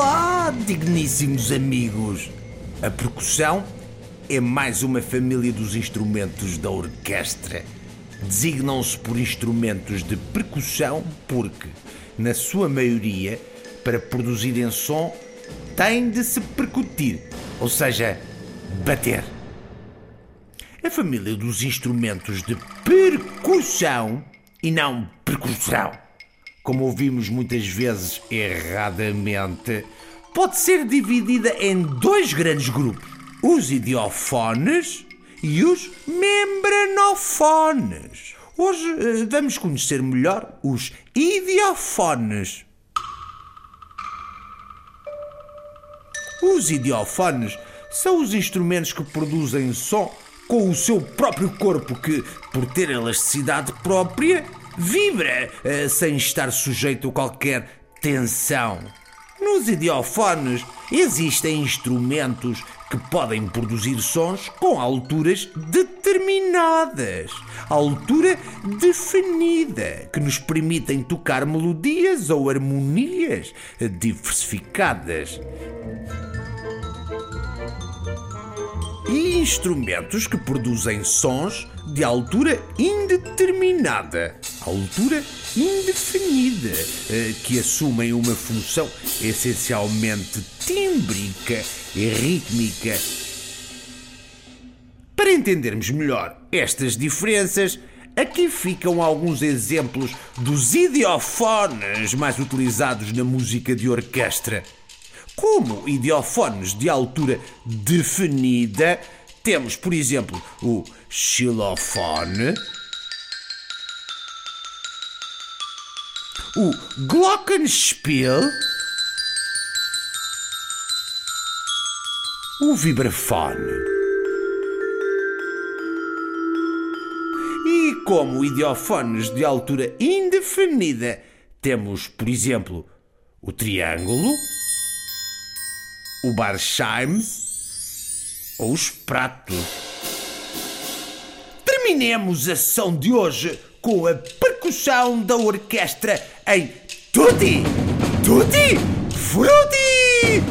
Olá, digníssimos amigos! A percussão é mais uma família dos instrumentos da orquestra. Designam-se por instrumentos de percussão porque, na sua maioria, para produzirem som, têm de se percutir, ou seja, bater. A família dos instrumentos de percussão e não percussão como ouvimos muitas vezes erradamente, pode ser dividida em dois grandes grupos: os idiofones e os membranofones. Hoje eh, vamos conhecer melhor os idiofones. Os idiofones são os instrumentos que produzem som com o seu próprio corpo, que, por ter elasticidade própria, vibra uh, sem estar sujeito a qualquer tensão. Nos idiofones existem instrumentos que podem produzir sons com alturas determinadas, altura definida, que nos permitem tocar melodias ou harmonias diversificadas. E instrumentos que produzem sons de altura indeterminada, altura indefinida, eh, que assumem uma função essencialmente tímbrica e rítmica. Para entendermos melhor estas diferenças, aqui ficam alguns exemplos dos idiofones mais utilizados na música de orquestra. Como idiofones de altura definida, temos, por exemplo, o xilofone, o glockenspiel, o vibrafone. E como idiofones de altura indefinida, temos, por exemplo, o triângulo, o Barsheim, ou os pratos. Terminemos a sessão de hoje com a percussão da orquestra em Tutti, Tutti, Frutti!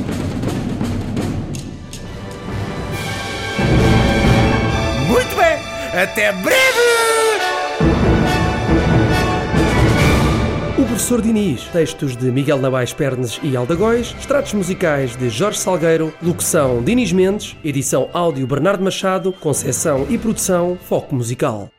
Muito bem, até breve! Professor Diniz, textos de Miguel Nabais Pernes e Aldagóis, extratos musicais de Jorge Salgueiro, locução Diniz Mendes, edição áudio Bernardo Machado, concessão e produção Foco Musical.